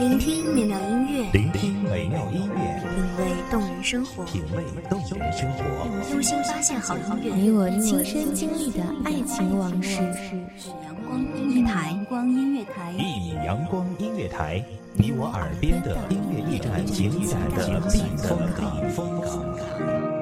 聆听美妙音乐，聆听美妙音乐，品味动人生活，品味动人生活，用心发现好音乐，你我亲身经历的爱情往事。阳光音乐台，阳光音乐台，一米阳光音乐台，你我耳边的音乐驿站，精彩的避风港。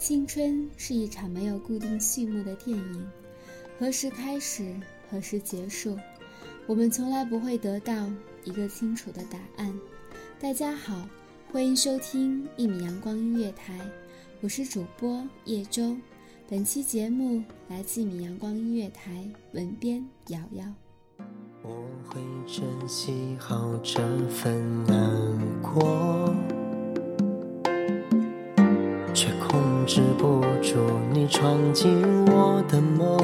青春是一场没有固定序幕的电影，何时开始，何时结束，我们从来不会得到一个清楚的答案。大家好，欢迎收听一米阳光音乐台，我是主播叶舟。本期节目来自一米阳光音乐台，文编瑶瑶。我会珍惜好这份难过，止不住你闯进我的梦。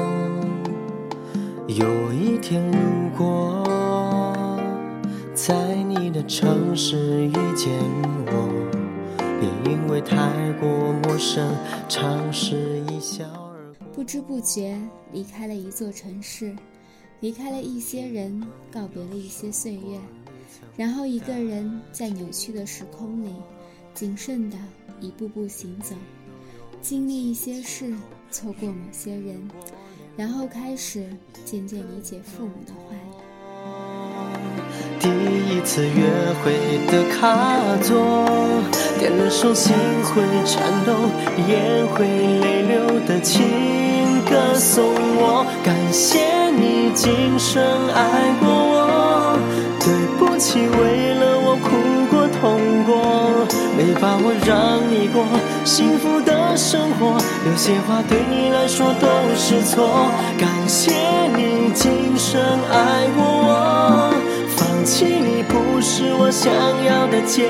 有一天，如果在你的城市遇见我。别因为太过陌生，尝试一笑而过。不知不觉离开了一座城市，离开了一些人，告别了一些岁月，然后一个人在扭曲的时空里，谨慎的一步步行走，经历一些事，错过某些人，然后开始渐渐理解父母的话。第一次约会的卡座，点了首心会颤抖、眼会泪流的情歌送我。感谢你今生爱过我，对不起为把我让你过幸福的生活，有些话对你来说都是错。感谢你今生爱过我。弃你不是我想要的结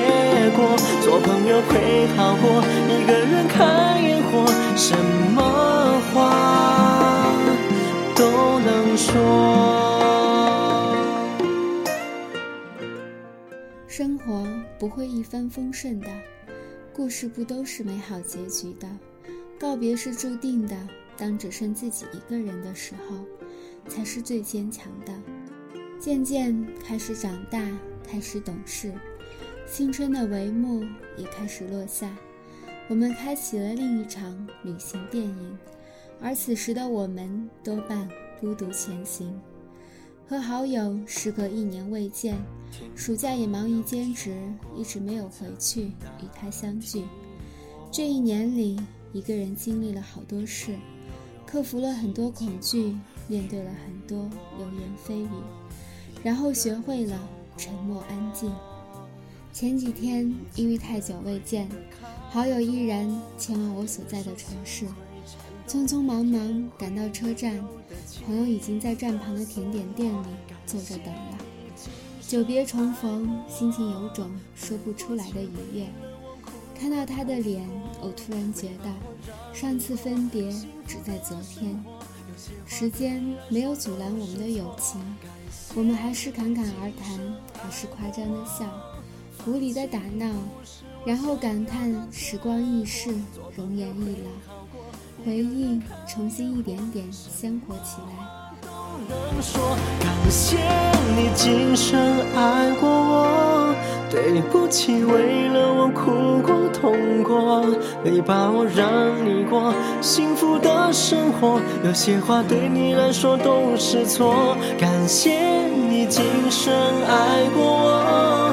果，做朋友会好过一个人看烟火，什么话都能说。生活不会一帆风顺的，故事不都是美好结局的，告别是注定的。当只剩自己一个人的时候，才是最坚强的。渐渐开始长大，开始懂事，青春的帷幕也开始落下，我们开启了另一场旅行电影，而此时的我们多半孤独前行。和好友时隔一年未见，暑假也忙于兼职，一直没有回去与他相聚。这一年里，一个人经历了好多事，克服了很多恐惧，面对了很多流言蜚语。然后学会了沉默安静。前几天因为太久未见，好友毅然前往我所在的城市，匆匆忙忙赶到车站，朋友已经在站旁的甜点店里坐着等了。久别重逢，心情有种说不出来的愉悦。看到他的脸，我突然觉得，上次分别只在昨天。时间没有阻拦我们的友情。我们还是侃侃而谈，还是夸张的笑，无理的打闹，然后感叹时光易逝，容颜易老，回忆重新一点点鲜活起来。能说感谢你今生爱过我，对不起为了我哭过痛过，没把握让你过幸福的生活，有些话对你来说都是错。感谢你今生爱过我，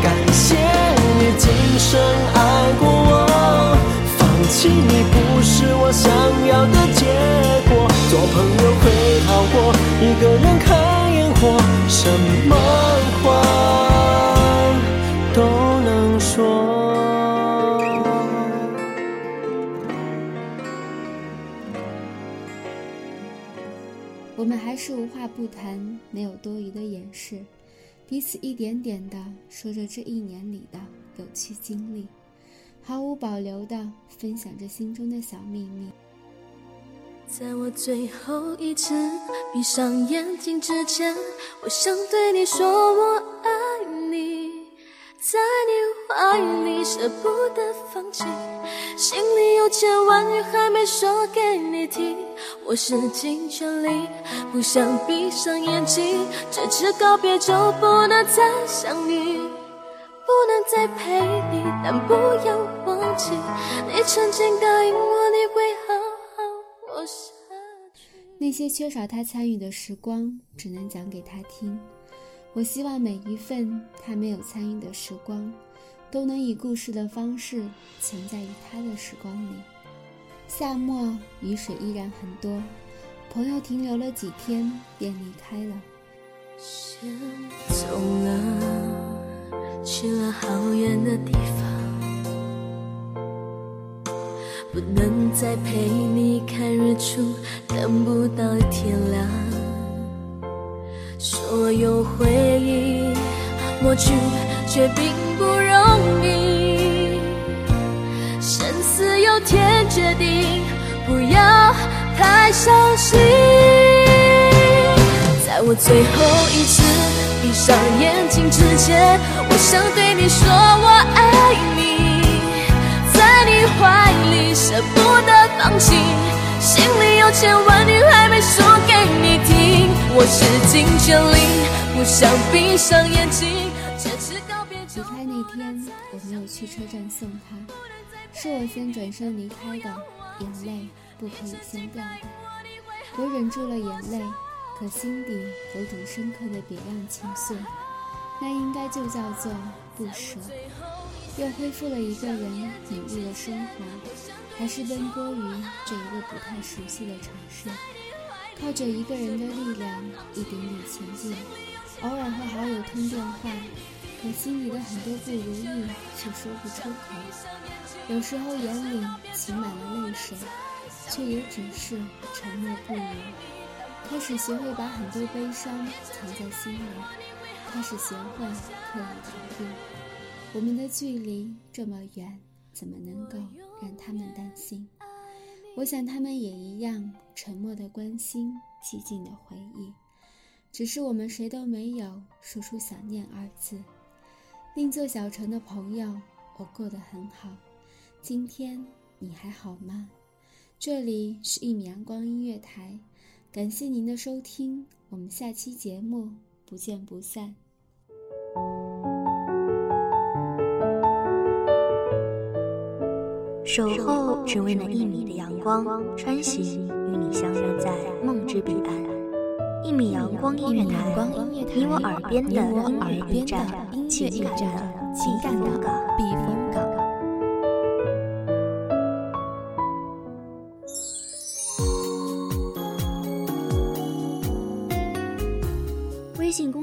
什么话都能说。我们还是无话不谈，没有多余的掩饰，彼此一点点的说着这一年里的有趣经历，毫无保留的分享着心中的小秘密。在我最后一次闭上眼睛之前，我想对你说我爱你，在你怀里舍不得放弃，心里有千万语还没说给你听。我使尽全力，不想闭上眼睛，这次告别就不能再想你，不能再陪你，但不要忘记，你曾经答应我你会。那些缺少他参与的时光，只能讲给他听。我希望每一份他没有参与的时光，都能以故事的方式存在于他的时光里。夏末雨水依然很多，朋友停留了几天便离开了。先走了，去了好远的地方，不能再陪你看日出，等不到天亮。所有回忆抹去，却并不容易。生死由天决定，不要太伤心。在我最后一次闭上眼睛之前，我想对你说我爱你，千万语还没说给你听。我使尽全力，不想闭上眼睛，这次告别离开那天，我没有去车站送他，是我先转身离开的，眼泪不可以先掉的。我忍住了眼泪，可心底有种深刻的别样情愫，那应该就叫做不舍。又恢复了一个人努力的生活，还是奔波于这一个不太熟悉的城市，靠着一个人的力量一点点前进。偶尔和好友通电话，可心里的很多不如意却说不出口。有时候眼里噙满了泪水，却也只是沉默不语。开始学会把很多悲伤藏在心里，开始学会刻意逃避。我们的距离这么远，怎么能够让他们担心？我想他们也一样，沉默的关心，寂静的回忆。只是我们谁都没有说出想念二字。另座小城的朋友，我过得很好。今天你还好吗？这里是一米阳光音乐台，感谢您的收听，我们下期节目不见不散。守候只为那一米的阳光，穿行与你相约在梦之彼岸。一米阳光音乐台，你我耳边的音乐驿站，情感的情感的避风港。微信